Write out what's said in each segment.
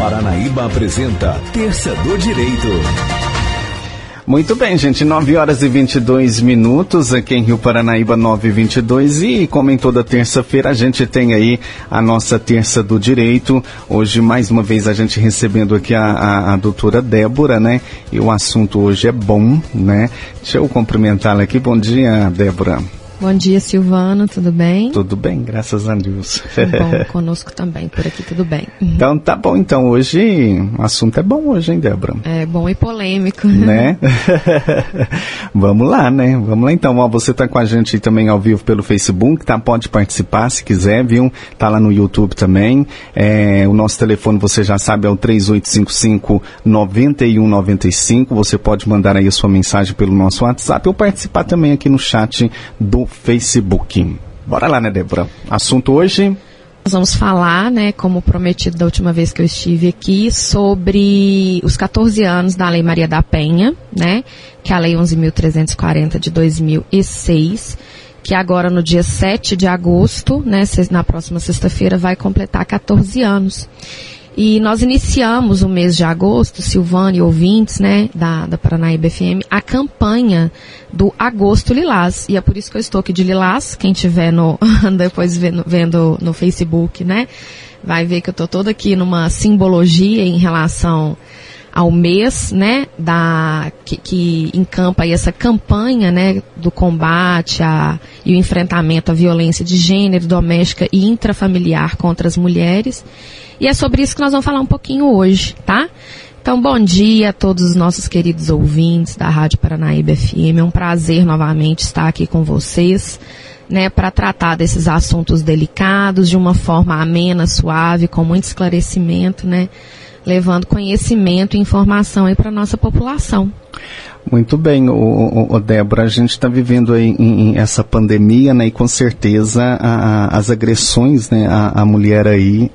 Paranaíba apresenta Terça do Direito. Muito bem, gente. 9 horas e 22 minutos aqui em Rio Paranaíba, 9 e 22 E como em toda terça-feira, a gente tem aí a nossa Terça do Direito. Hoje, mais uma vez, a gente recebendo aqui a, a, a doutora Débora, né? E o assunto hoje é bom, né? Deixa eu cumprimentá-la aqui. Bom dia, Débora. Bom dia, Silvano, tudo bem? Tudo bem, graças a Deus. Bom, conosco também, por aqui tudo bem. Então tá bom, então hoje o assunto é bom hoje, hein, Débora? É bom e polêmico. Né? Vamos lá, né? Vamos lá então, ó, você tá com a gente também ao vivo pelo Facebook, tá? Pode participar se quiser, viu? Tá lá no YouTube também. É, o nosso telefone, você já sabe, é o 3855 9195. Você pode mandar aí a sua mensagem pelo nosso WhatsApp ou participar também aqui no chat do Facebook. Bora lá, né, Débora? Assunto hoje. Nós vamos falar, né, como prometido da última vez que eu estive aqui, sobre os 14 anos da Lei Maria da Penha, né, que é a Lei 11.340 de 2006, que agora no dia 7 de agosto, né, na próxima sexta-feira, vai completar 14 anos. E nós iniciamos o mês de agosto, Silvane e ouvintes, né, da, da Paranaíba FM, a campanha do Agosto Lilás. E é por isso que eu estou aqui de Lilás. Quem tiver no, depois vendo, vendo no Facebook, né, vai ver que eu estou toda aqui numa simbologia em relação ao mês, né, da, que, que encampa essa campanha, né, do combate a, e o enfrentamento à violência de gênero, doméstica e intrafamiliar contra as mulheres. E é sobre isso que nós vamos falar um pouquinho hoje, tá? Então, bom dia a todos os nossos queridos ouvintes da Rádio Paranaíba FM. É um prazer novamente estar aqui com vocês, né, para tratar desses assuntos delicados de uma forma amena, suave, com muito esclarecimento, né, levando conhecimento e informação aí para nossa população. Muito bem, o, o, Débora, a gente está vivendo aí em, em, essa pandemia, né, e com certeza a, a, as agressões, né, a mulher aí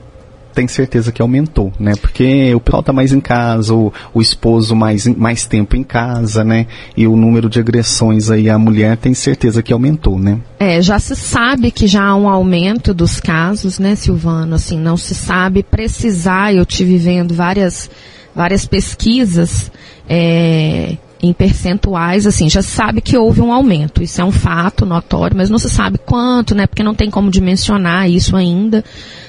tem certeza que aumentou, né? Porque o pessoal tá mais em casa, o, o esposo mais, mais tempo em casa, né? E o número de agressões aí à mulher tem certeza que aumentou, né? É, já se sabe que já há um aumento dos casos, né, Silvano? Assim, não se sabe precisar, eu tive vendo várias, várias pesquisas, é, em percentuais, assim, já sabe que houve um aumento. Isso é um fato notório, mas não se sabe quanto, né? Porque não tem como dimensionar isso ainda.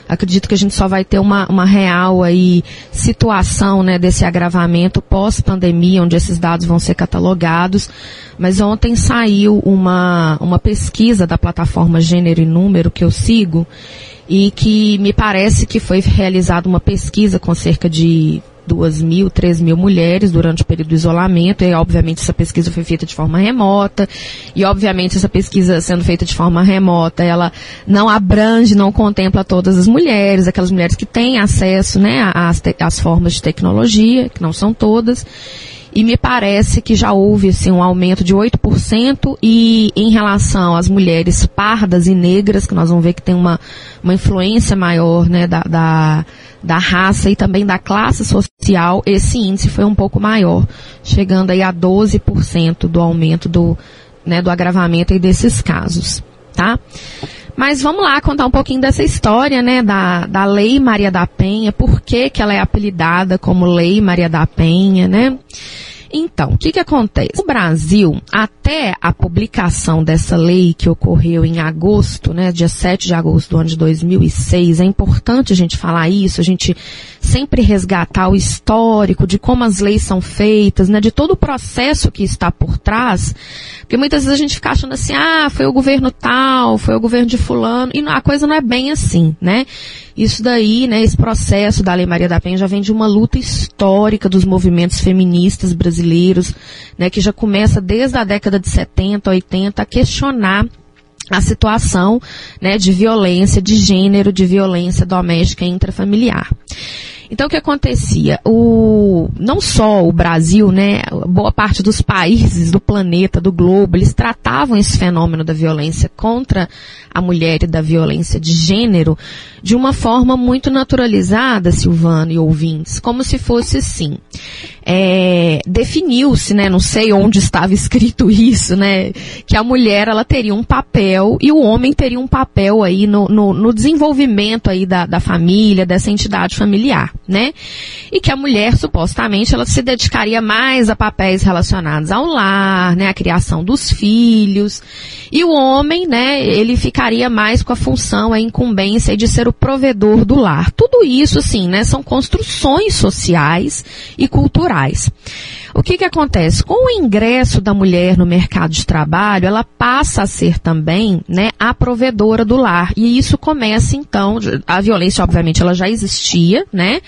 Acredito que a gente só vai ter uma, uma real aí situação, né, desse agravamento pós-pandemia, onde esses dados vão ser catalogados. Mas ontem saiu uma, uma pesquisa da plataforma Gênero e Número que eu sigo e que me parece que foi realizada uma pesquisa com cerca de duas mil, três mil mulheres durante o período do isolamento, e obviamente essa pesquisa foi feita de forma remota, e obviamente essa pesquisa sendo feita de forma remota, ela não abrange, não contempla todas as mulheres, aquelas mulheres que têm acesso, né, às, às formas de tecnologia, que não são todas, e me parece que já houve assim, um aumento de 8% e em relação às mulheres pardas e negras, que nós vamos ver que tem uma, uma influência maior né, da, da, da raça e também da classe social, esse índice foi um pouco maior, chegando aí a 12% do aumento do, né, do agravamento aí desses casos, tá? Mas vamos lá contar um pouquinho dessa história, né, da, da Lei Maria da Penha, por que que ela é apelidada como Lei Maria da Penha, né? Então, o que, que acontece? O Brasil, até a publicação dessa lei que ocorreu em agosto, né, dia 7 de agosto do ano de 2006, é importante a gente falar isso, a gente sempre resgatar o histórico de como as leis são feitas, né, de todo o processo que está por trás, porque muitas vezes a gente fica achando assim, ah, foi o governo tal, foi o governo de fulano, e a coisa não é bem assim, né? Isso daí, né, esse processo da Lei Maria da Penha já vem de uma luta histórica dos movimentos feministas brasileiros, né, que já começa desde a década de 70, 80 a questionar a situação, né, de violência de gênero, de violência doméstica e intrafamiliar. Então o que acontecia? O, não só o Brasil, né, boa parte dos países do planeta, do globo, eles tratavam esse fenômeno da violência contra a mulher e da violência de gênero de uma forma muito naturalizada, Silvano e ouvintes, como se fosse assim. É, definiu-se, né, não sei onde estava escrito isso, né, que a mulher ela teria um papel e o homem teria um papel aí no, no, no desenvolvimento aí da, da família, dessa entidade familiar, né, e que a mulher supostamente ela se dedicaria mais a papéis relacionados ao lar, né, a criação dos filhos e o homem, né, ele ficaria mais com a função, a incumbência de ser o provedor do lar. Tudo isso, assim, né, são construções sociais e culturais. O que que acontece? Com o ingresso da mulher no mercado de trabalho, ela passa a ser também, né, a provedora do lar. E isso começa, então, a violência, obviamente, ela já existia, né,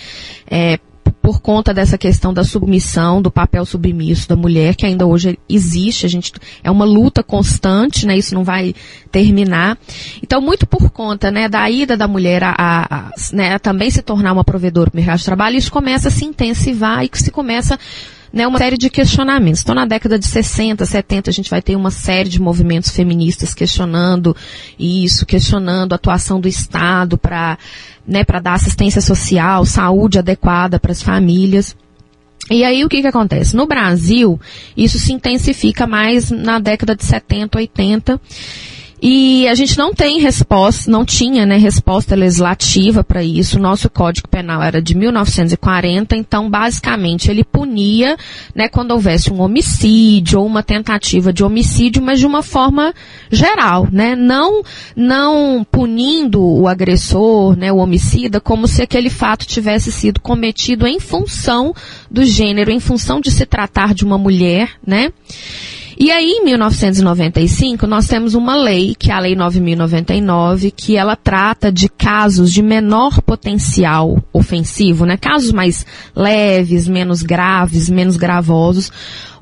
é, por conta dessa questão da submissão, do papel submisso da mulher, que ainda hoje existe, a gente, é uma luta constante, né, isso não vai terminar. Então, muito por conta, né, da ida da mulher a, a, a né, a também se tornar uma provedora do mercado de trabalho, isso começa a se intensivar e que se começa né, uma série de questionamentos. Então, na década de 60, 70, a gente vai ter uma série de movimentos feministas questionando isso, questionando a atuação do Estado para né, dar assistência social, saúde adequada para as famílias. E aí o que, que acontece? No Brasil, isso se intensifica mais na década de 70, 80. E a gente não tem resposta, não tinha né, resposta legislativa para isso. O nosso Código Penal era de 1940, então basicamente ele punia né, quando houvesse um homicídio ou uma tentativa de homicídio, mas de uma forma geral, né? Não, não punindo o agressor, né, o homicida, como se aquele fato tivesse sido cometido em função do gênero, em função de se tratar de uma mulher, né? E aí, em 1995, nós temos uma lei, que é a Lei 9.099, que ela trata de casos de menor potencial ofensivo, né? Casos mais leves, menos graves, menos gravosos,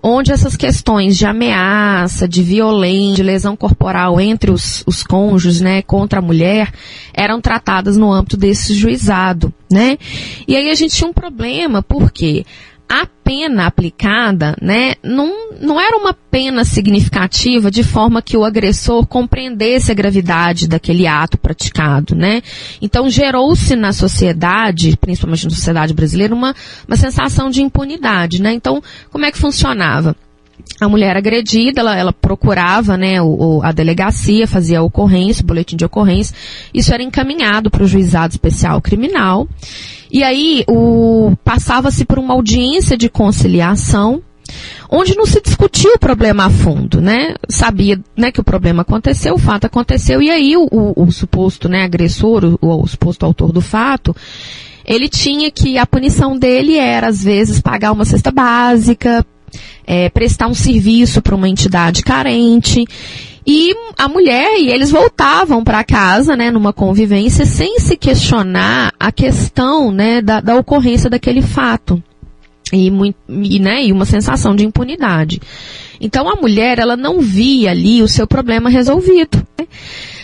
onde essas questões de ameaça, de violência, de lesão corporal entre os, os cônjuges, né, contra a mulher, eram tratadas no âmbito desse juizado, né? E aí a gente tinha um problema, porque a pena aplicada, né, não, não era uma pena significativa de forma que o agressor compreendesse a gravidade daquele ato praticado, né? Então gerou-se na sociedade, principalmente na sociedade brasileira, uma, uma sensação de impunidade, né? Então, como é que funcionava? A mulher agredida, ela, ela procurava, né, o, a delegacia, fazia a ocorrência, o boletim de ocorrência, isso era encaminhado para o juizado especial criminal, e aí o passava-se por uma audiência de conciliação, onde não se discutia o problema a fundo, né? Sabia, né, que o problema aconteceu, o fato aconteceu, e aí o, o, o suposto, né, agressor, o, o suposto autor do fato, ele tinha que, a punição dele era, às vezes, pagar uma cesta básica, é, prestar um serviço para uma entidade carente. E a mulher e eles voltavam para casa, né, numa convivência, sem se questionar a questão, né, da, da ocorrência daquele fato. E, muito, e, né, e uma sensação de impunidade. Então a mulher, ela não via ali o seu problema resolvido. Né?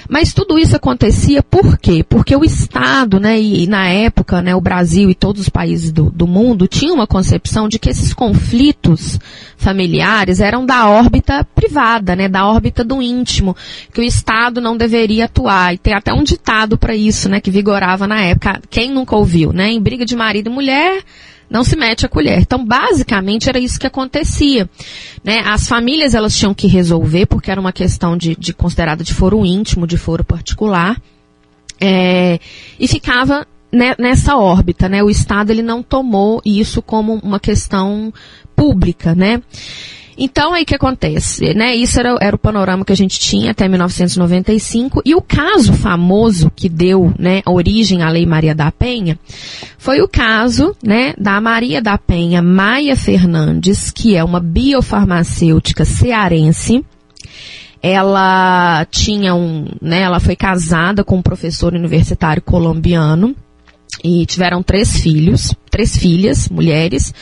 Mas tudo isso acontecia por quê? Porque o Estado, né, e, na época, né, o Brasil e todos os países do, do mundo tinham uma concepção de que esses conflitos familiares eram da órbita privada, né, da órbita do íntimo, que o Estado não deveria atuar. E tem até um ditado para isso, né, que vigorava na época. Quem nunca ouviu, né? Em briga de marido e mulher, não se mete a colher. Então, basicamente, era isso que acontecia. Né? As famílias, elas tinham que resolver, porque era uma questão de, de considerada de foro íntimo, de foro particular, é, e ficava né, nessa órbita, né? O Estado, ele não tomou isso como uma questão pública, né? Então, aí que acontece? Né? Isso era, era, o panorama que a gente tinha até 1995. E o caso famoso que deu né, origem à Lei Maria da Penha foi o caso né, da Maria da Penha Maia Fernandes, que é uma biofarmacêutica cearense. Ela tinha um, né, ela foi casada com um professor universitário colombiano e tiveram três filhos, três filhas, mulheres.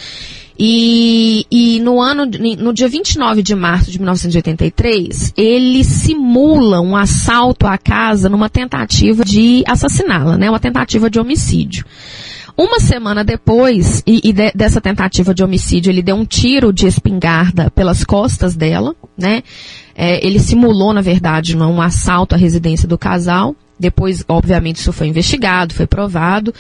E, e no ano, no dia 29 de março de 1983, ele simula um assalto à casa numa tentativa de assassiná-la, né? Uma tentativa de homicídio. Uma semana depois, e, e de, dessa tentativa de homicídio, ele deu um tiro de espingarda pelas costas dela, né? É, ele simulou, na verdade, um assalto à residência do casal Depois, obviamente, isso foi investigado, foi provado.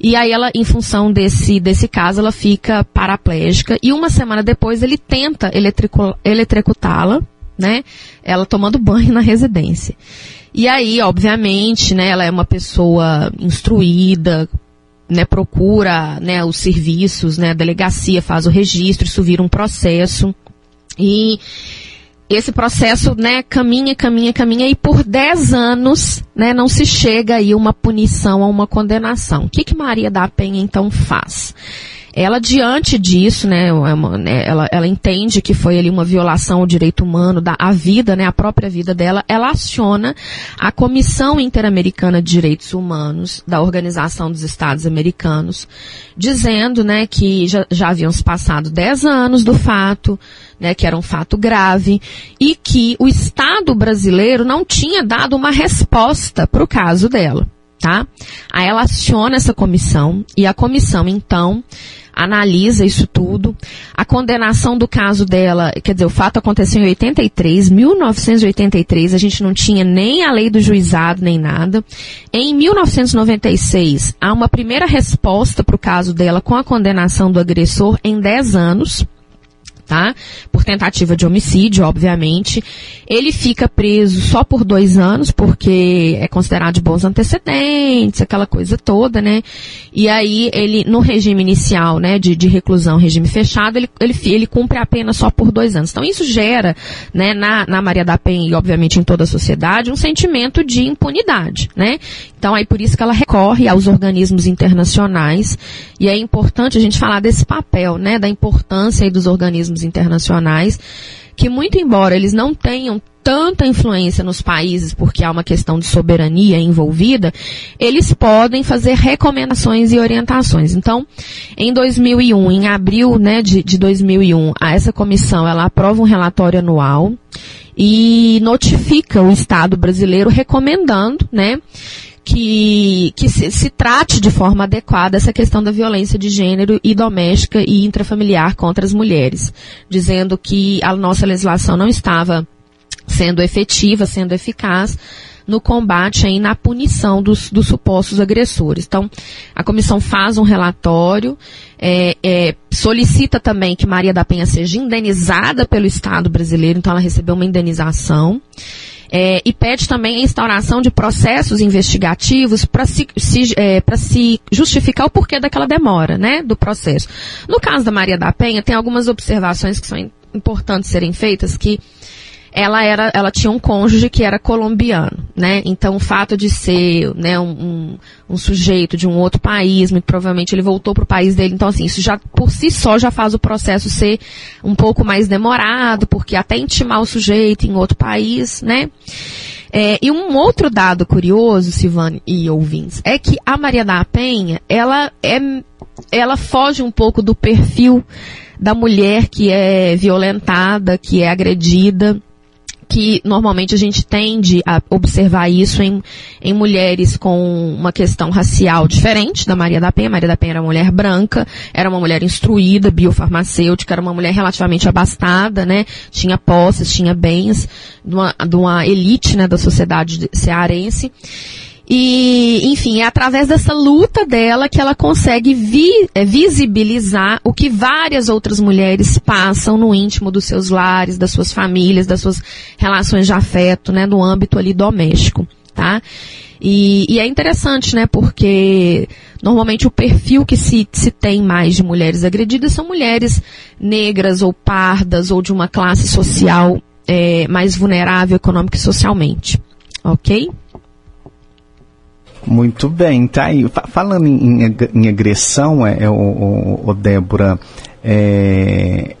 E aí ela, em função desse, desse caso, ela fica paraplégica. E uma semana depois ele tenta eletricutá-la, né? Ela tomando banho na residência. E aí, obviamente, né, ela é uma pessoa instruída, né, procura, né, os serviços, né, a delegacia faz o registro, isso vira um processo. E esse processo, né, caminha, caminha, caminha e por 10 anos, né, não se chega aí uma punição a uma condenação. O que que Maria da Penha então faz? Ela, diante disso, né, é né, ela, ela entende que foi ali uma violação ao direito humano, da, a vida, né, a própria vida dela, ela aciona a Comissão Interamericana de Direitos Humanos da Organização dos Estados Americanos, dizendo, né, que já, já haviam se passado 10 anos do fato, né, que era um fato grave, e que o Estado brasileiro não tinha dado uma resposta para o caso dela. Tá? Aí ela aciona essa comissão e a comissão então analisa isso tudo. A condenação do caso dela, quer dizer, o fato aconteceu em 83, 1983, a gente não tinha nem a lei do juizado, nem nada. Em 1996, há uma primeira resposta para o caso dela com a condenação do agressor em 10 anos tá? Por tentativa de homicídio, obviamente. Ele fica preso só por dois anos, porque é considerado de bons antecedentes, aquela coisa toda, né? E aí, ele, no regime inicial, né, de, de reclusão, regime fechado, ele, ele, ele cumpre a pena só por dois anos. Então, isso gera, né, na, na Maria da Penha e, obviamente, em toda a sociedade, um sentimento de impunidade, né? Então, aí por isso que ela recorre aos organismos internacionais, e é importante a gente falar desse papel, né, da importância dos organismos organismos internacionais, que muito embora eles não tenham tanta influência nos países porque há uma questão de soberania envolvida, eles podem fazer recomendações e orientações. Então, em 2001, em abril né, de, de 2001, essa comissão ela aprova um relatório anual e notifica o Estado brasileiro recomendando, né, que, que se, se, trate de forma adequada essa questão da violência de gênero e doméstica e intrafamiliar contra as mulheres, dizendo que a nossa legislação não estava sendo efetiva, sendo eficaz no combate e na punição dos, dos, supostos agressores. Então, a comissão faz um relatório, é, é, solicita também que Maria da Penha seja indenizada pelo Estado brasileiro, então ela recebeu uma indenização é, e pede também a instauração de processos investigativos para se, se, é, se justificar o porquê daquela demora, né, do processo. No caso da Maria da Penha, tem algumas observações que são importantes serem feitas que ela era, ela tinha um cônjuge que era colombiano, né? Então o fato de ser, né, um, um, um sujeito de um outro país, muito provavelmente ele voltou para o país dele. Então assim, isso já por si só já faz o processo ser um pouco mais demorado, porque até intimar o sujeito em outro país, né? É, e um outro dado curioso, Silvane e ouvintes, é que a Maria da Penha, ela é, ela foge um pouco do perfil da mulher que é violentada, que é agredida, que normalmente a gente tende a observar isso em, em mulheres com uma questão racial diferente da Maria da Penha. Maria da Penha era uma mulher branca, era uma mulher instruída, biofarmacêutica, era uma mulher relativamente abastada, né? Tinha posses, tinha bens, de uma, de uma elite, né, da sociedade cearense. E, enfim, é através dessa luta dela que ela consegue vi, é, visibilizar o que várias outras mulheres passam no íntimo dos seus lares, das suas famílias, das suas relações de afeto, né, no âmbito ali doméstico, tá? E, e é interessante, né, porque normalmente o perfil que se, se tem mais de mulheres agredidas são mulheres negras ou pardas ou de uma classe social é, mais vulnerável econômica e socialmente, ok? Muito bem, tá aí. Falando em, em agressão, é, é, o, o, o Débora, é,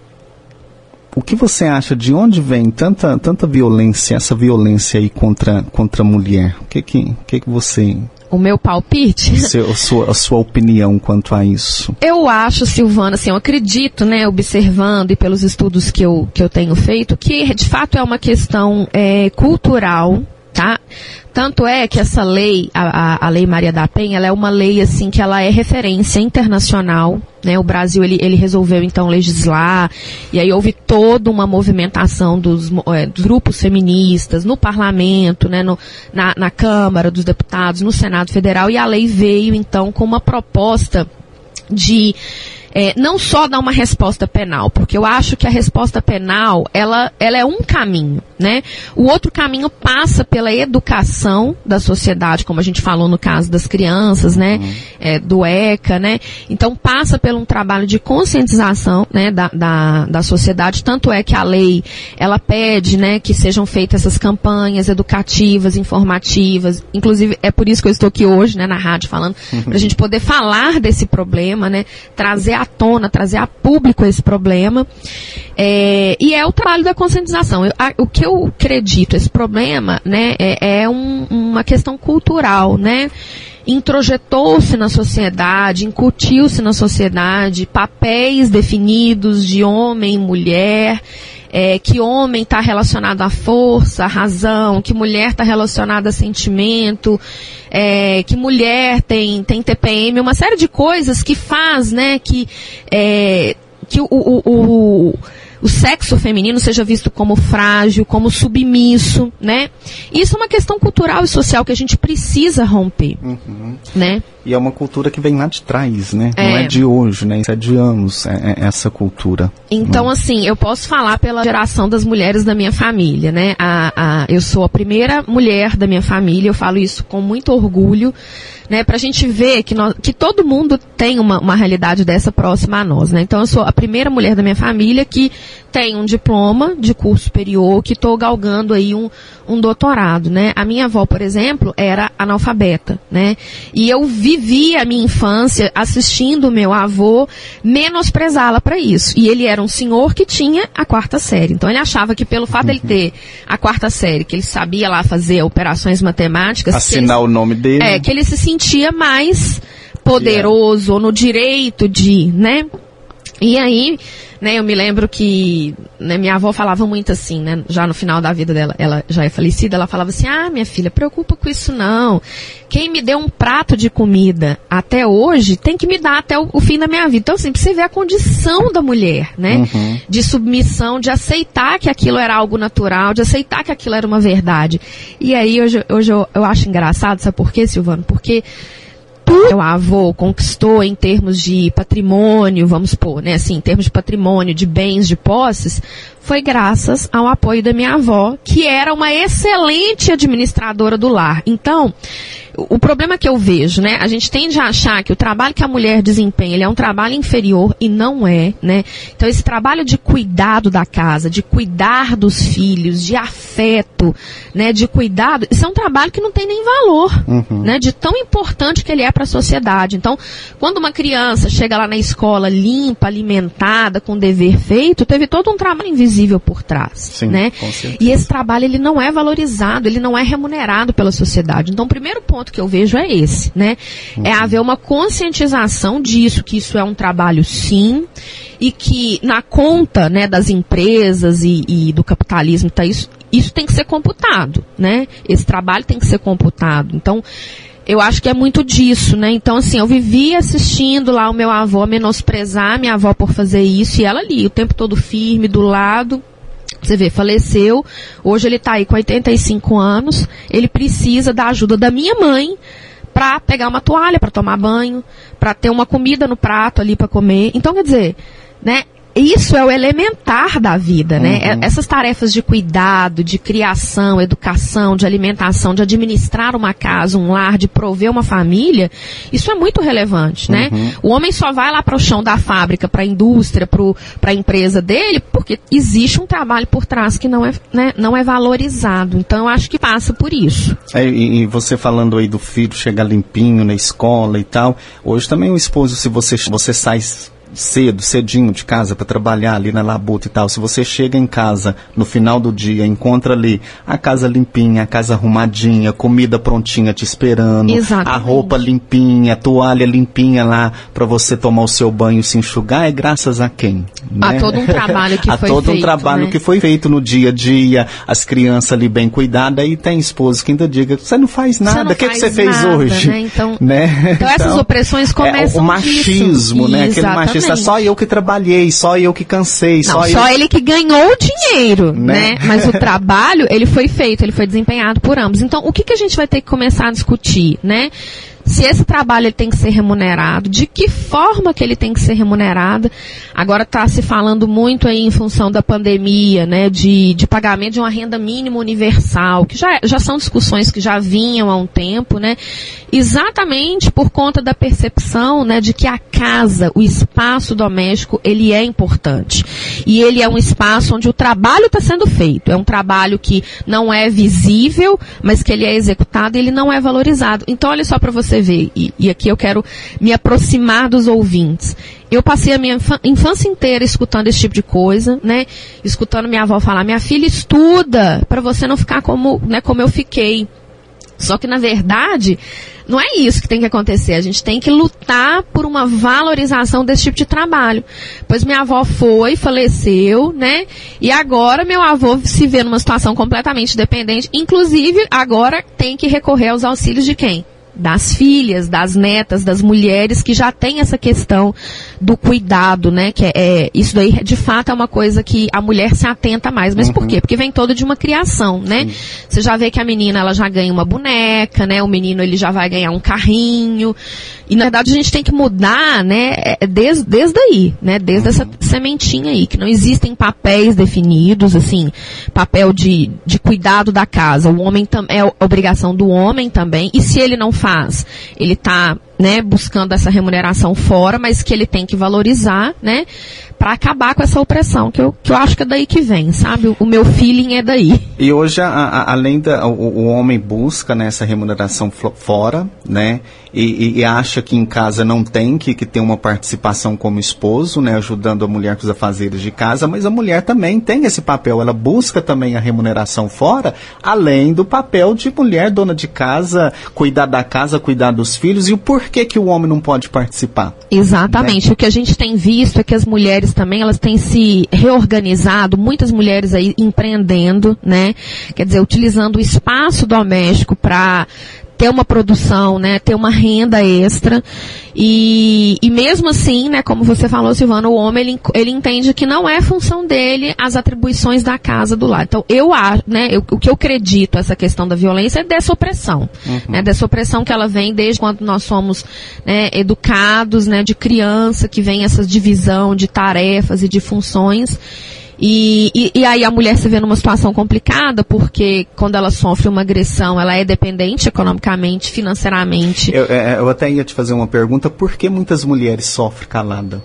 o que você acha de onde vem tanta, tanta violência, essa violência aí contra, contra a mulher? O que que, que, que você o meu palpite? Seu, a, sua, a sua opinião quanto a isso? Eu acho, Silvana, assim, eu acredito, né, observando e pelos estudos que eu, que eu tenho feito, que de fato é uma questão é, cultural tá? Tanto é que essa lei, a, a, Lei Maria da Penha, ela é uma lei assim que ela é referência internacional, né? O Brasil ele, ele resolveu então legislar e aí houve toda uma movimentação dos, é, dos grupos feministas no Parlamento, né? No, na, na Câmara dos Deputados, no Senado Federal e a lei veio então com uma proposta de é, não só dar uma resposta penal, porque eu acho que a resposta penal, ela, ela é um caminho, né? O outro caminho passa pela educação da sociedade, como a gente falou no caso das crianças, né? Uhum. É, do ECA, né? Então passa por um trabalho de conscientização, né? Da, da, da sociedade, tanto é que a lei, ela pede, né? Que sejam feitas essas campanhas educativas, informativas, inclusive é por isso que eu estou aqui hoje, né? Na rádio falando, para a gente poder falar desse problema, né? Trazer a à tona, trazer a público esse problema. É, e é o trabalho da conscientização. Eu, a, o que eu acredito, esse problema, né, é, é um, uma questão cultural, né? Introjetou-se na sociedade, incutiu-se na sociedade papéis definidos de homem e mulher, é, que homem está relacionado à força, à razão, que mulher está relacionada a sentimento, é, que mulher tem, tem TPM, uma série de coisas que faz, né, que, é, que o, o, o o sexo feminino seja visto como frágil, como submisso, né? Isso é uma questão cultural e social que a gente precisa romper, uhum. né? E é uma cultura que vem lá de trás, né? É. Não é de hoje, né? Isso é de anos, é, é essa cultura. Então, né? assim, eu posso falar pela geração das mulheres da minha família, né? A, a, eu sou a primeira mulher da minha família, eu falo isso com muito orgulho, né? Pra gente ver que, nós, que todo mundo tem uma, uma realidade dessa próxima a nós, né? Então, eu sou a primeira mulher da minha família que tem um diploma de curso superior, que estou galgando aí um, um doutorado, né? A minha avó, por exemplo, era analfabeta, né? E eu vivi a minha infância assistindo o meu avô menosprezá-la para isso. E ele era um senhor que tinha a quarta série. Então ele achava que pelo fato uhum. dele ter a quarta série, que ele sabia lá fazer operações matemáticas, assinar ele, o nome dele, é que ele se sentia mais poderoso, yeah. ou no direito de, né? E aí, né, eu me lembro que né, minha avó falava muito assim, né, já no final da vida dela, ela já é falecida, ela falava assim, ah, minha filha, preocupa com isso não. Quem me deu um prato de comida até hoje tem que me dar até o, o fim da minha vida. Então, assim, pra você ver a condição da mulher, né, uhum. de submissão, de aceitar que aquilo era algo natural, de aceitar que aquilo era uma verdade. E aí, hoje, hoje eu, eu acho engraçado, sabe por quê, Silvano? Porque meu avô conquistou em termos de patrimônio, vamos pôr, né, assim, em termos de patrimônio, de bens, de posses, foi graças ao apoio da minha avó, que era uma excelente administradora do lar. Então, o problema que eu vejo, né? A gente tende a achar que o trabalho que a mulher desempenha, é um trabalho inferior e não é, né? Então esse trabalho de cuidado da casa, de cuidar dos filhos, de afeto, né, de cuidado, isso é um trabalho que não tem nem valor, uhum. né? De tão importante que ele é para a sociedade. Então, quando uma criança chega lá na escola limpa, alimentada, com dever feito, teve todo um trabalho invisível por trás, Sim, né? E esse trabalho ele não é valorizado, ele não é remunerado pela sociedade. Então, o primeiro ponto que eu vejo é esse, né? É haver uma conscientização disso, que isso é um trabalho sim, e que na conta, né, das empresas e, e do capitalismo, tá isso, isso tem que ser computado, né? Esse trabalho tem que ser computado. Então, eu acho que é muito disso, né? Então, assim, eu vivi assistindo lá o meu avô menosprezar minha avó por fazer isso, e ela ali, o tempo todo firme, do lado, você vê, faleceu, hoje ele está aí com 85 anos, ele precisa da ajuda da minha mãe para pegar uma toalha para tomar banho, para ter uma comida no prato ali para comer. Então, quer dizer, né, isso é o elementar da vida, né? Uhum. Essas tarefas de cuidado, de criação, educação, de alimentação, de administrar uma casa, um lar, de prover uma família, isso é muito relevante, né? Uhum. O homem só vai lá para o chão da fábrica, para a indústria, para a empresa dele, porque existe um trabalho por trás que não é, né, não é valorizado. Então eu acho que passa por isso. É, e, e, você falando aí do filho chegar limpinho na escola e tal, hoje também o esposo, se você, você sai cedo, cedinho de casa para trabalhar ali na labuta e tal, se você chega em casa no final do dia, encontra ali a casa limpinha, a casa arrumadinha, comida prontinha te esperando, Exatamente. a roupa limpinha, a toalha limpinha lá para você tomar o seu banho e se enxugar, é graças a quem? A né? todo um trabalho que a foi todo feito, um trabalho né? que foi feito no dia a dia, as crianças ali bem cuidadas, e tem esposo que ainda diga, você não faz nada, o que, que você fez nada, hoje? né? Então- Né? então essas opressões começam é, o machismo, disso. né? Aquele machista, Exatamente. só eu que trabalhei, só eu que cansei, Não, só, só, eu... ele que ganhou o dinheiro, Né? né? Mas o trabalho, ele foi feito, ele foi desempenhado por ambos. Então, o que, que a gente vai ter que começar a discutir, né? Se esse trabalho tem que ser remunerado, de que forma que ele tem que ser remunerado? Agora está se falando muito aí em função da pandemia, né, de, de pagamento de uma renda mínima universal, que já, já são discussões que já vinham há um tempo, né? Exatamente por conta da percepção, né, de que a casa, o espaço doméstico, ele é importante. E ele é um espaço onde o trabalho está sendo feito. É um trabalho que não é visível, mas que ele é executado e ele não é valorizado. Então, olha só para você ver, e, e aqui eu quero me aproximar dos ouvintes. Eu passei a minha infância inteira escutando esse tipo de coisa, né? Escutando minha avó falar: "Minha filha estuda para você não ficar como, né, como eu fiquei". Só que na verdade, não é isso que tem que acontecer. A gente tem que lutar por uma valorização desse tipo de trabalho. Pois minha avó foi, faleceu, né? E agora meu avô se vê numa situação completamente dependente. Inclusive, agora tem que recorrer aos auxílios de quem? Das filhas, das netas, das mulheres que já tem essa questão do cuidado, né? Que é, é- isso daí de fato é uma coisa que a mulher se atenta mais. Mas por quê? Porque vem todo de uma criação, né? Você já vê que a menina ela já ganha uma boneca, né? O menino ele já vai ganhar um carrinho. E na verdade a gente tem que mudar, né? é, Desde, desde aí, né? Desde essa sementinha aí, que não existem papéis definidos, assim, papel de, de cuidado da casa. O homem é obrigação do homem também. E se ele não faz, ele está né, buscando essa remuneração fora, mas que ele tem que valorizar, né, para acabar com essa opressão, que eu, que eu acho que é daí que vem, sabe? O, meu feeling é daí. E hoje, a- a- além da, o, o homem busca né, essa remuneração fora, né? E, e- e acha que em casa não tem que, que ter uma participação como esposo, né? Ajudando a mulher com os afazeres de casa, mas a mulher também tem esse papel. Ela busca também a remuneração fora, além do papel de mulher dona de casa, cuidar da casa, cuidar dos filhos. E o porquê que o homem não pode participar? Exatamente. O que a gente tem visto é que as mulheres também, elas têm se reorganizado, muitas mulheres aí empreendendo, né? Quer dizer, utilizando o espaço doméstico para ter uma produção, né, ter uma renda extra e, e mesmo assim, né, como você falou, Silvana, o homem ele, ele entende que não é função dele as atribuições da casa do lar. Então eu acho, né, eu- o que eu acredito essa questão da violência é dessa opressão, né, dessa opressão que ela vem desde quando nós somos né, educados, né, de criança que vem essa divisão de tarefas e de funções. E, e, e aí a mulher se vê numa situação complicada, porque quando ela sofre uma agressão, ela é dependente economicamente, financeiramente. Eu, é, eu até ia te fazer uma pergunta, por que muitas mulheres sofrem calada?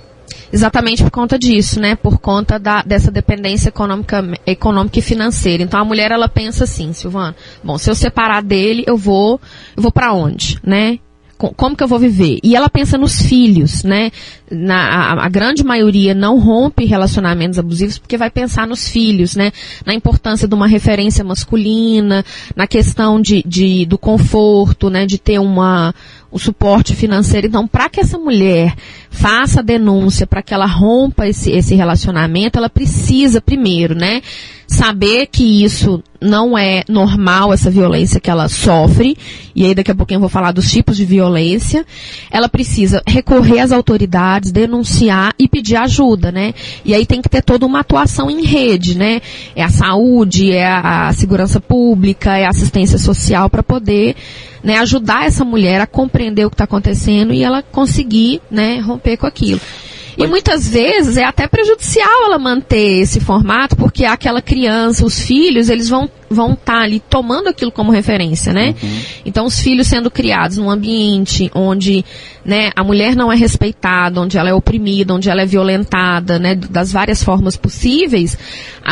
Exatamente por conta disso, né? Por conta da, dessa dependência econômica, econômica e financeira. Então a mulher ela pensa assim, Silvana, bom, se eu separar dele, eu vou, eu vou para onde, né? Co- Como que eu vou viver? E ela pensa nos filhos, né? Na, a, a grande maioria não rompe relacionamentos abusivos porque vai pensar nos filhos, né? Na importância de uma referência masculina, na questão de, de do conforto, né? De ter uma, um suporte financeiro. Então, para que essa mulher faça a denúncia, para que ela rompa esse, esse relacionamento, ela precisa, primeiro, né, saber que isso não é normal, essa violência que ela sofre, e aí daqui a pouquinho eu vou falar dos tipos de violência. Ela precisa recorrer às autoridades, denunciar e pedir ajuda, né? E aí tem que ter toda uma atuação em rede, né? É a saúde, é a segurança pública, é a assistência social para poder né, ajudar essa mulher a compreender o que está acontecendo e ela conseguir né, romper com aquilo. E muitas vezes é até prejudicial ela manter esse formato, porque aquela criança, os filhos, eles vão vão estar ali tomando aquilo como referência, né? Então os filhos sendo criados num ambiente onde, né, a mulher não é respeitada, onde ela é oprimida, onde ela é violentada, né, das várias formas possíveis,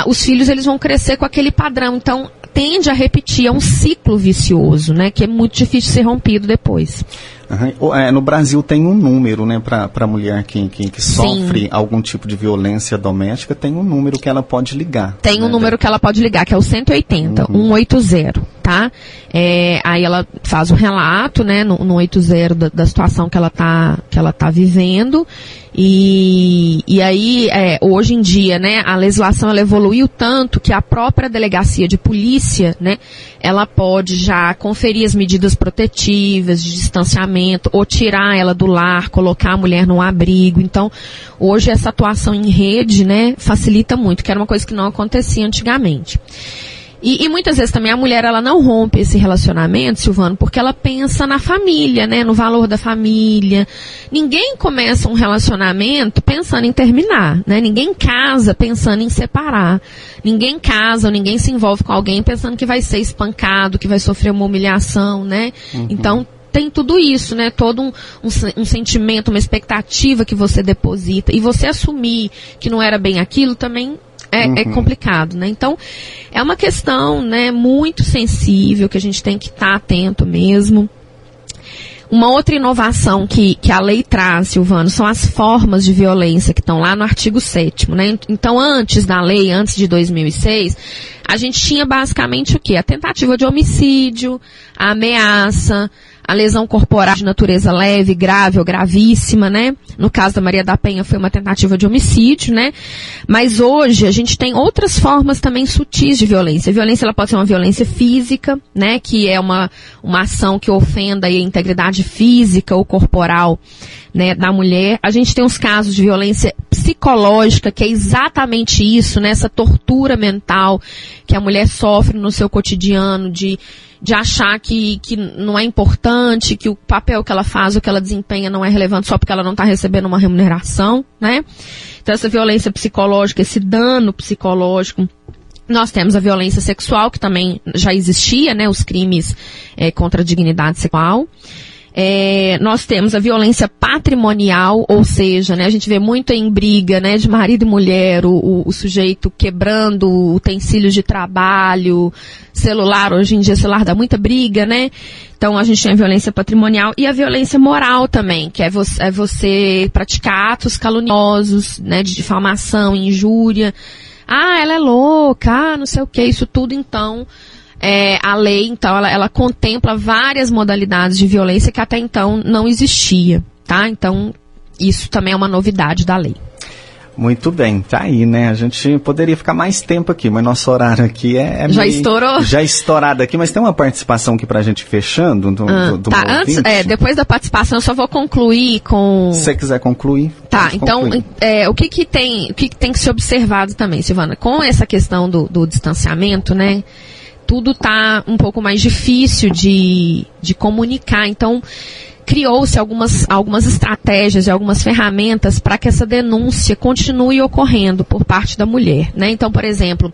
os filhos eles vão crescer com aquele padrão. Então tende a repetir, é um ciclo vicioso, né, que é muito difícil de ser rompido depois. Uhum. É, no Brasil tem um número, né, para a mulher que, que, que sofre algum tipo de violência doméstica, tem um número que ela pode ligar. Tem né? um número que ela pode ligar, que é o 180, uhum. 180, tá? É, aí ela faz um relato, né, no, no 80 da, da situação que ela tá, que ela tá vivendo. E, e aí, é, hoje em dia, né, a legislação ela evoluiu tanto que a própria delegacia de polícia, né, ela pode já conferir as medidas protetivas de distanciamento ou tirar ela do lar, colocar a mulher num abrigo. Então, hoje essa atuação em rede, né, facilita muito, que era uma coisa que não acontecia antigamente. E, e, muitas vezes também a mulher ela não rompe esse relacionamento, Silvano, porque ela pensa na família, né, no valor da família. Ninguém começa um relacionamento pensando em terminar, né? Ninguém casa pensando em separar. Ninguém casa, ou ninguém se envolve com alguém pensando que vai ser espancado, que vai sofrer uma humilhação, né? Uhum. Então tem tudo isso, né? Todo um, um, um, sentimento, uma expectativa que você deposita. E você assumir que não era bem aquilo também é, é uhum. é, complicado, né? Então, é uma questão, né, muito sensível que a gente tem que estar tá atento mesmo. Uma outra inovação que, que a lei traz, Silvano, são as formas de violência que estão lá no artigo 7 né? Então, antes da lei, antes de 2006, a gente tinha basicamente o quê? A tentativa de homicídio, a ameaça, a lesão corporal de natureza leve, grave ou gravíssima, né? No caso da Maria da Penha foi uma tentativa de homicídio, né? Mas hoje a gente tem outras formas também sutis de violência. A violência ela pode ser uma violência física, né? Que é uma, uma ação que ofenda a integridade física ou corporal né, da mulher. A gente tem os casos de violência psicológica, que é exatamente isso, né, tortura mental que a mulher sofre no seu cotidiano de de achar que, que não é importante, que o papel que ela faz, o que ela desempenha não é relevante só porque ela não está recebendo uma remuneração, né? Então essa violência psicológica, esse dano psicológico, nós temos a violência sexual, que também já existia, né? Os crimes é, contra a dignidade sexual. É, nós temos a violência patrimonial, ou seja, né, a gente vê muito em briga, né, de marido e mulher, o, o, o sujeito quebrando utensílios de trabalho, celular, hoje em dia celular dá muita briga, né? Então a gente tem a violência patrimonial e a violência moral também, que é você, é você praticar atos caluniosos, né, de difamação, injúria. Ah, ela é louca, ah, não sei o que, isso tudo então é, a lei, então, ela, ela contempla várias modalidades de violência que até então não existia, tá? Então, isso também é uma novidade da lei. Muito bem, tá aí, né? A gente poderia ficar mais tempo aqui, mas nosso horário aqui é. é já meio, estourou? Já estourado aqui, mas tem uma participação aqui pra gente fechando. Do, ah, do, do tá, antes, é, depois da participação, eu só vou concluir com. Se você quiser concluir. Tá, então, é, o que que tem, o que, que tem que ser observado também, Silvana? Com essa questão do, do distanciamento, né? Tudo está um pouco mais difícil de, de comunicar. Então, criou-se algumas, algumas estratégias e algumas ferramentas para que essa denúncia continue ocorrendo por parte da mulher. Né? Então, por exemplo,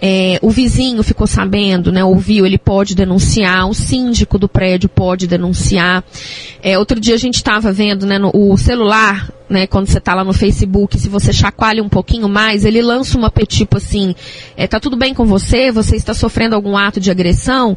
é, o vizinho ficou sabendo, né, ouviu, ele pode denunciar, o síndico do prédio pode denunciar. É, outro dia a gente estava vendo né, no, o celular né, quando você está lá no Facebook, se você chacoalha um pouquinho mais, ele lança uma tipo assim, é, tá tudo bem com você? Você está sofrendo algum ato de agressão?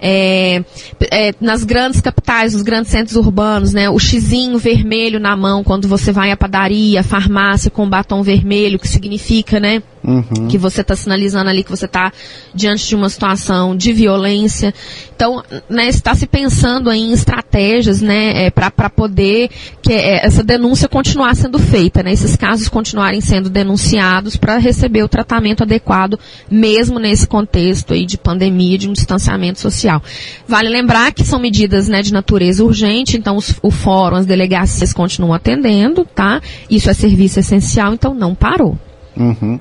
É, é, nas grandes capitais, nos grandes centros urbanos, né, o xizinho vermelho na mão quando você vai à padaria, farmácia com batom vermelho, que significa, né, Uhum. Que você está sinalizando ali que você está diante de uma situação de violência. Então, né, está se pensando em estratégias, né, é, para poder que é, essa denúncia continuar sendo feita, né, esses casos continuarem sendo denunciados para receber o tratamento adequado, mesmo nesse contexto aí de pandemia, de um distanciamento social. Vale lembrar que são medidas, né, de natureza urgente, então os, o fórum, as delegacias continuam atendendo, tá? Isso é serviço essencial, então não parou. Uhum.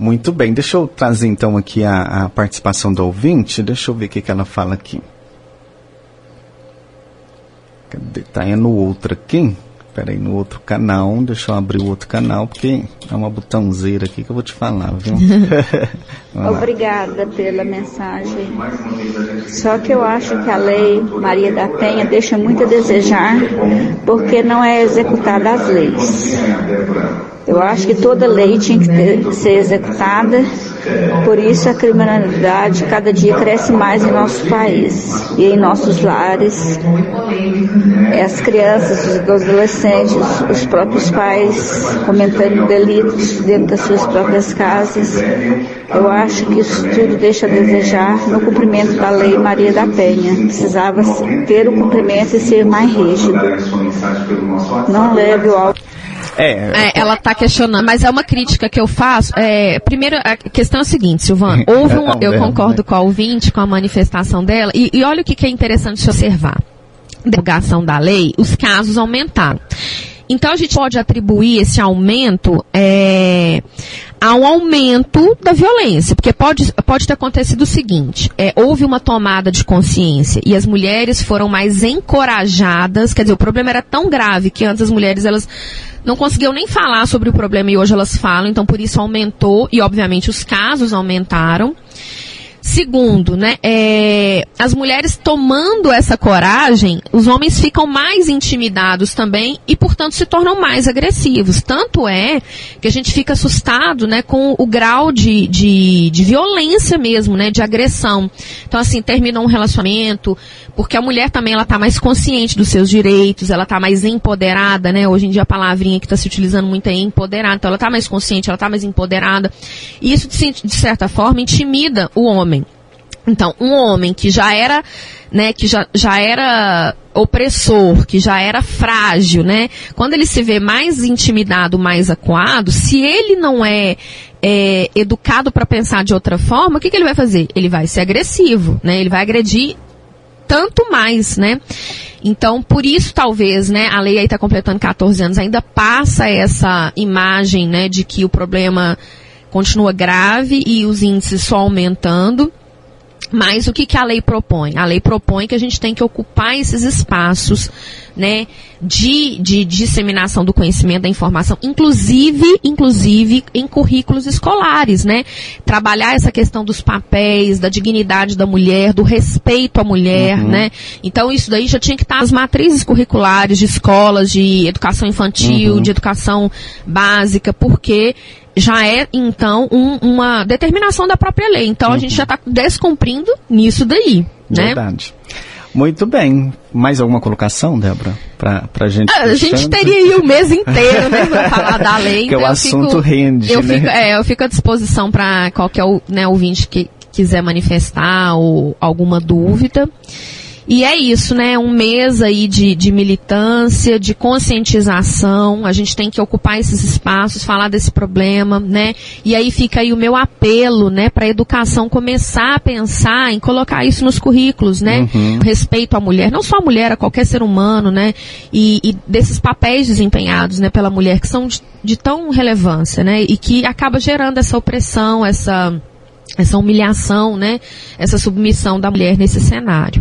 Muito bem, deixa eu trazer então aqui a, a participação do ouvinte, deixa eu ver o que, que ela fala aqui. Cadê? Tá é no outro aqui? Peraí, no outro canal, deixa eu abrir o outro canal, porque é uma botãozeira aqui que eu vou te falar, viu? Obrigada pela mensagem. Só que eu acho que a lei Maria da Penha deixa muito a desejar, porque não é executada as leis. Eu acho que toda lei tinha que ter, ser executada, por isso a criminalidade cada dia cresce mais em nosso país e em nossos lares. As crianças, os adolescentes, os próprios pais cometendo delitos dentro das suas próprias casas. Eu acho que isso tudo deixa a desejar no cumprimento da lei Maria da Penha. Precisava ter o cumprimento e ser mais rígido. Não leve o alto. É, é, ela está questionando, mas é uma crítica que eu faço. É, primeiro, a questão é a seguinte, Silvana, houve um, eu concordo com a ouvinte, com a manifestação dela, e, e olha o que, que é interessante se observar. Divulgação da lei, os casos aumentaram. Então a gente pode atribuir esse aumento é, a um aumento da violência, porque pode, pode ter acontecido o seguinte: é, houve uma tomada de consciência e as mulheres foram mais encorajadas. Quer dizer, o problema era tão grave que antes as mulheres elas não conseguiam nem falar sobre o problema e hoje elas falam, então por isso aumentou e obviamente os casos aumentaram. Segundo, né, é, as mulheres tomando essa coragem, os homens ficam mais intimidados também e, portanto, se tornam mais agressivos. Tanto é que a gente fica assustado, né, com o grau de, de, de violência mesmo, né, de agressão. Então, assim, termina um relacionamento, porque a mulher também, ela tá mais consciente dos seus direitos, ela tá mais empoderada, né, hoje em dia a palavrinha que está se utilizando muito é empoderada, então ela tá mais consciente, ela tá mais empoderada. E isso, de certa forma, intimida o homem. Então, um homem que já era, né, que já, já era opressor, que já era frágil, né, quando ele se vê mais intimidado, mais acuado, se ele não é, é educado para pensar de outra forma, o que, que ele vai fazer? Ele vai ser agressivo, né, ele vai agredir tanto mais, né? Então, por isso, talvez, né, a lei aí está completando 14 anos, ainda passa essa imagem, né, de que o problema continua grave e os índices só aumentando. Mas o que, que a lei propõe? A lei propõe que a gente tem que ocupar esses espaços, né, de, de, disseminação do conhecimento, da informação, inclusive, inclusive em currículos escolares, né? Trabalhar essa questão dos papéis, da dignidade da mulher, do respeito à mulher, uhum. né? Então isso daí já tinha que estar nas matrizes curriculares de escolas, de educação infantil, uhum. de educação básica, porque já é, então, um, uma determinação da própria lei. Então, uhum. a gente já está descumprindo nisso daí, né? Verdade. Muito bem. Mais alguma colocação, Débora? Para a gente. Ah, a gente teria aí o mês inteiro, né, para falar da lei. que então o assunto fico, rende, eu né? Fico, é, eu fico à disposição para qualquer né, ouvinte que quiser manifestar ou alguma dúvida. E é isso, né? Um mês aí de, de militância, de conscientização. A gente tem que ocupar esses espaços, falar desse problema, né? E aí fica aí o meu apelo, né, para a educação começar a pensar em colocar isso nos currículos, né? Uhum. Respeito à mulher, não só a mulher, a qualquer ser humano, né? E, e desses papéis desempenhados, né, pela mulher que são de, de tão relevância, né? E que acaba gerando essa opressão, essa essa humilhação, né? Essa submissão da mulher nesse cenário.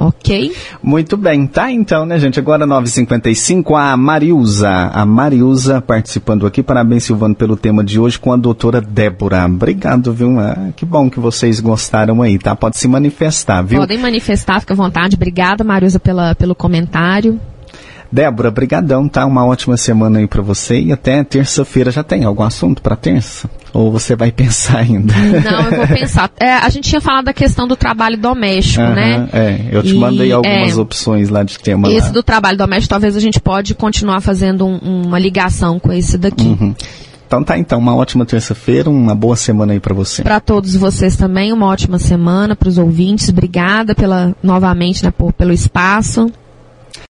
Ok? Muito bem, tá então, né, gente? Agora 9h55, a Mariusa. A Mariusa participando aqui. Parabéns, Silvano, pelo tema de hoje com a doutora Débora. Obrigado, viu? Ah, que bom que vocês gostaram aí, tá? Pode se manifestar, viu? Podem manifestar, fica à vontade. Obrigada, Mariusa, pela, pelo comentário. Débora, brigadão, tá? Uma ótima semana aí para você e até terça-feira já tem algum assunto para terça? Ou você vai pensar ainda? Não, eu vou pensar. É, a gente tinha falado da questão do trabalho doméstico, né? É, eu te e, mandei algumas é, opções lá de tema. Esse lá. do trabalho doméstico, talvez a gente pode continuar fazendo um, uma ligação com esse daqui. Uhum. Então tá, então, uma ótima terça-feira, uma boa semana aí para você. Para todos vocês também, uma ótima semana, para os ouvintes. Obrigada pela novamente, né, por, pelo espaço.